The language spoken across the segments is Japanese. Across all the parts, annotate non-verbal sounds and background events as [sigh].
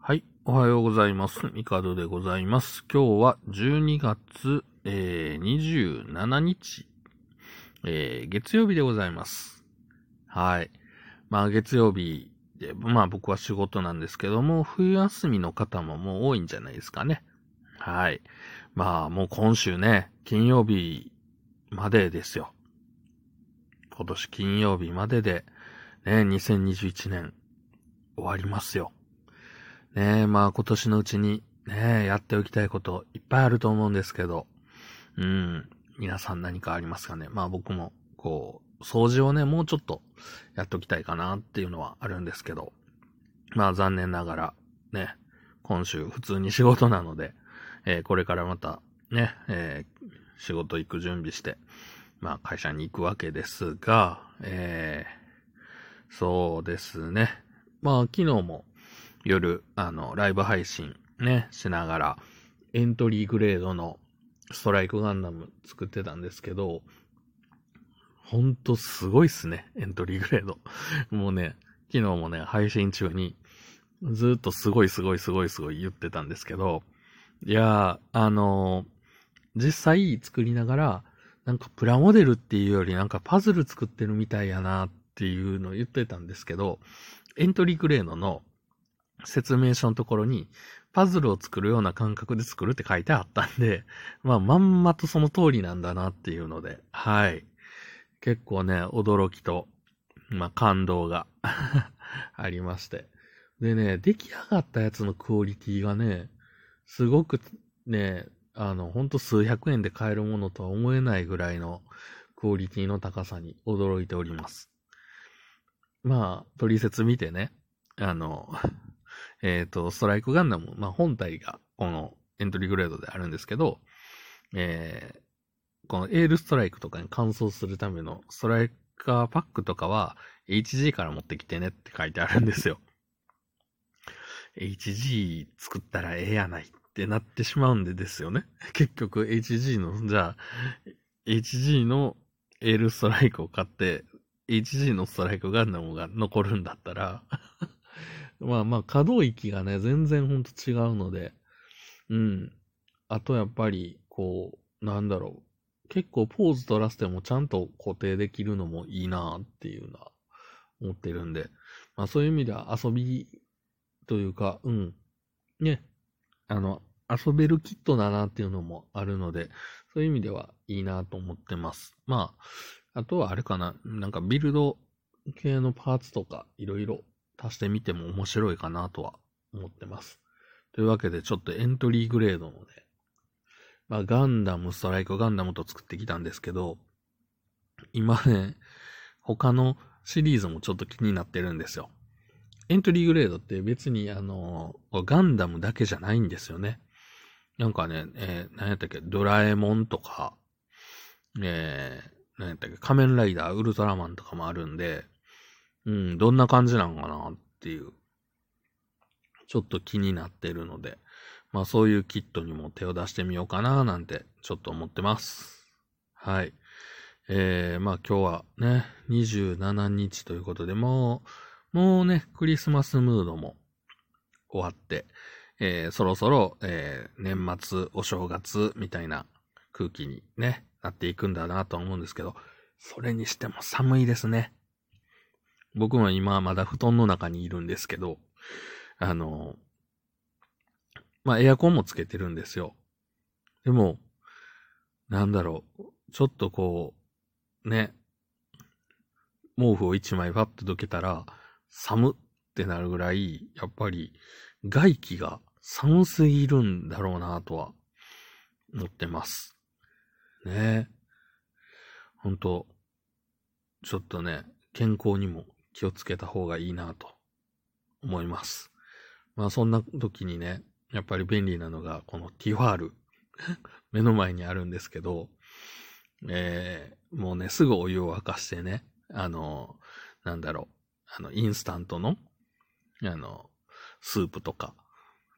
はい。おはようございます。ミカドでございます。今日は12月、えー、27日、えー、月曜日でございます。はい。まあ月曜日で、まあ僕は仕事なんですけども、冬休みの方ももう多いんじゃないですかね。はい。まあもう今週ね、金曜日までですよ。今年金曜日までで、ね、2021年終わりますよ。ねえ、まあ今年のうちにねえ、やっておきたいこといっぱいあると思うんですけど、うん、皆さん何かありますかね？まあ僕も、こう、掃除をね、もうちょっとやっておきたいかなっていうのはあるんですけど、まあ残念ながら、ね、今週普通に仕事なので、えーこれからまた、ね、えー仕事行く準備して、まあ会社に行くわけですが、えーそうですね。まあ昨日も、夜、あの、ライブ配信ね、しながら、エントリーグレードのストライクガンダム作ってたんですけど、ほんとすごいっすね、エントリーグレード。[laughs] もうね、昨日もね、配信中に、ずっとすごいすごいすごいすごい言ってたんですけど、いやー、あのー実際作りながら、なんかプラモデルっていうよりなんかパズル作ってるみたいやなっていうのを言ってたんですけど、エントリーグレードの説明書のところに、パズルを作るような感覚で作るって書いてあったんで、まあ、まんまとその通りなんだなっていうので、はい。結構ね、驚きと、まあ、感動が [laughs] ありまして。でね、出来上がったやつのクオリティがね、すごくね、あの、ほんと数百円で買えるものとは思えないぐらいのクオリティの高さに驚いております。まあ、取説見てね、あの、えっ、と、ストライクガンダム、まあ本体がこのエントリーグレードであるんですけど、えーこのエールストライクとかに乾燥するためのストライカーパックとかは HG から持ってきてねって書いてあるんですよ。HG 作ったらええやないってなってしまうんでですよね。結局 HG の、じゃあ、HG のエールストライクを買って、HG のストライクガンダムが残るんだったら、まあまあ、可動域がね、全然ほんと違うので、うん。あとやっぱり、こう、なんだろう。結構ポーズ取らせてもちゃんと固定できるのもいいなっていうのは思ってるんで、まあそういう意味では遊びというか、うん。ね。あの、遊べるキットだなっていうのもあるので、そういう意味ではいいなと思ってます。まあ、あとはあれかな。なんかビルド系のパーツとかいろいろ足してみても面白いかなとは思ってます。というわけで、ちょっとエントリーグレードのね、まあ、ガンダム、ストライクガンダムと作ってきたんですけど、今ね、他のシリーズもちょっと気になってるんですよ。エントリーグレードって別にあの、ガンダムだけじゃないんですよね。なんかね、えー何やったっけ、ドラえもんとか、えー、何やったっけ、仮面ライダー、ウルトラマンとかもあるんで、うん、どんな感じなんかなっていう、ちょっと気になってるので、まあそういうキットにも手を出してみようかななんてちょっと思ってます。はい。えー、まあ今日はね、27日ということで、もう、もうね、クリスマスムードも終わって、えー、そろそろ、えー、年末、お正月みたいな空気にね、なっていくんだなと思うんですけど、それにしても寒いですね。僕は今まだ布団の中にいるんですけど、あの、まあ、エアコンもつけてるんですよ。でも、なんだろう、ちょっとこう、ね、毛布を一枚パッとどけたら、寒ってなるぐらい、やっぱり、外気が寒すぎるんだろうなとは、思ってます。ねほんと、ちょっとね、健康にも気をつけた方がいいなと思います。まあそんな時にね、やっぱり便利なのがこのティファール。[laughs] 目の前にあるんですけど、えー、もうね、すぐお湯を沸かしてね、あの、なんだろう、あの、インスタントの、あの、スープとか、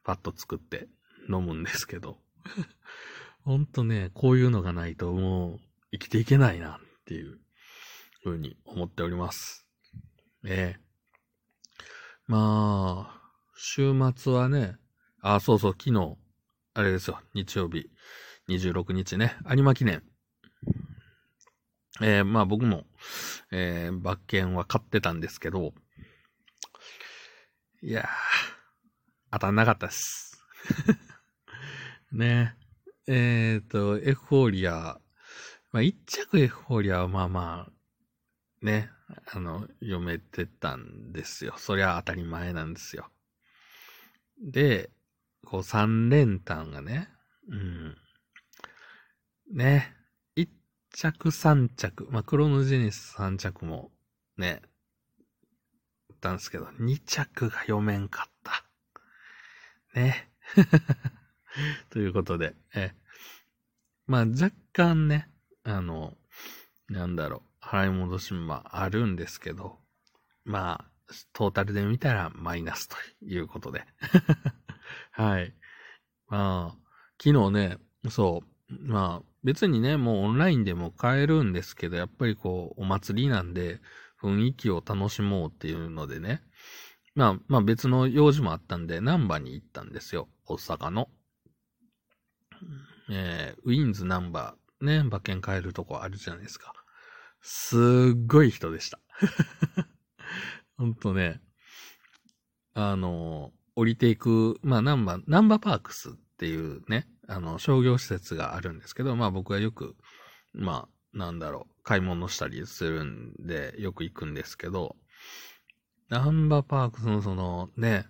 パッと作って飲むんですけど、[laughs] ほんとね、こういうのがないともう生きていけないなっていうふうに思っております。ええまあ、週末はね、あ、そうそう、昨日、あれですよ、日曜日、26日ね、有馬記念。えー、まあ僕も、えー、馬券は買ってたんですけど、いやー、当たんなかったです。[laughs] ね。えっ、ー、と、エフフォーリア、まあ、一着エフフォーリアはまあまあ、ね、あの、読めてたんですよ。そりゃ当たり前なんですよ。で、こう三連単がね、うん。ね、一着三着、まあ、クロノジェネス三着もね、言ったんですけど、二着が読めんかった。ね。[laughs] ということで、え、まあ若干ね、あの、なんだろう、払い戻しもあるんですけど、まあ、トータルで見たらマイナスということで。[laughs] はい。まあ、昨日ね、そう、まあ、別にね、もうオンラインでも買えるんですけど、やっぱりこう、お祭りなんで、雰囲気を楽しもうっていうのでね、まあ、まあ別の用事もあったんで、ナンバに行ったんですよ。大阪の。えー、ウィンズナンバー、ね、馬券買えるとこあるじゃないですか。すっごい人でした。[laughs] ほんとね、あの、降りていく、まあ、ナンバー、ナンバーパークスっていうね、あの、商業施設があるんですけど、まあ僕はよく、まあ、なんだろう、買い物したりするんで、よく行くんですけど、ナンバーパークスのそのね、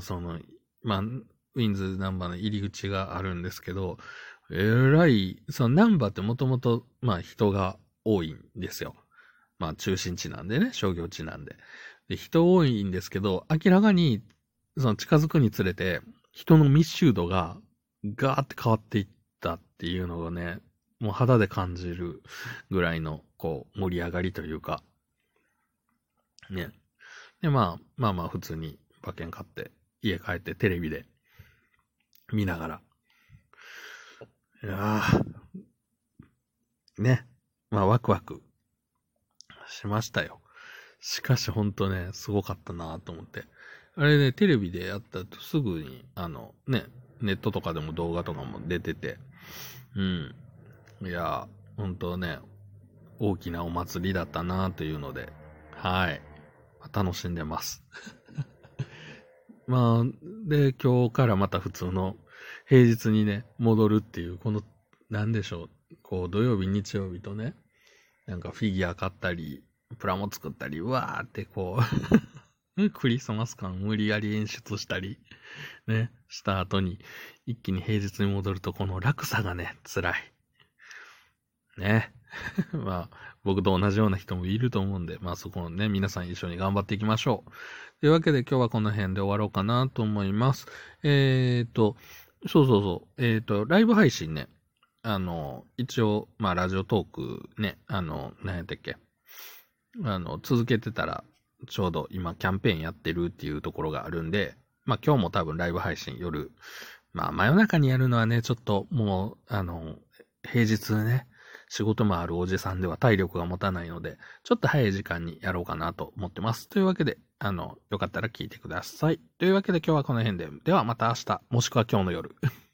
その、まあ、ウィンズナンバーの入り口があるんですけど、えらい、そのナンバーってもともと、まあ人が多いんですよ。まあ中心地なんでね、商業地なんで。で、人多いんですけど、明らかに、その近づくにつれて、人の密集度がガーって変わっていったっていうのがね、もう肌で感じるぐらいの、こう、盛り上がりというか、ね。で、まあ、まあまあ普通に馬券買って、家帰ってテレビで見ながら。いやね。まあワクワクしましたよ。しかしほんとね、すごかったなと思って。あれね、テレビでやったとすぐに、あの、ね、ネットとかでも動画とかも出てて、うん。いや、ほんとね、大きなお祭りだったなというので、はい。楽しんでます。[laughs] まあ、で、今日からまた普通の平日にね、戻るっていう、この、なんでしょう、こう、土曜日、日曜日とね、なんかフィギュア買ったり、プラモ作ったり、うわーってこう [laughs] クリスマス感無理やり演出したり、ね、した後に、一気に平日に戻ると、この落差がね、辛い。ね。[laughs] まあ、僕と同じような人もいると思うんで、まあそこをね、皆さん一緒に頑張っていきましょう。というわけで今日はこの辺で終わろうかなと思います。えっ、ー、と、そうそうそう、えっ、ー、と、ライブ配信ね、あの、一応、まあラジオトークね、あの、何やったっけ、あの、続けてたら、ちょうど今キャンペーンやってるっていうところがあるんで、まあ今日も多分ライブ配信夜、まあ真夜中にやるのはね、ちょっともう、あの、平日ね、仕事もあるおじさんでは体力が持たないので、ちょっと早い時間にやろうかなと思ってます。というわけで、あの、よかったら聞いてください。というわけで今日はこの辺で。ではまた明日、もしくは今日の夜。[laughs]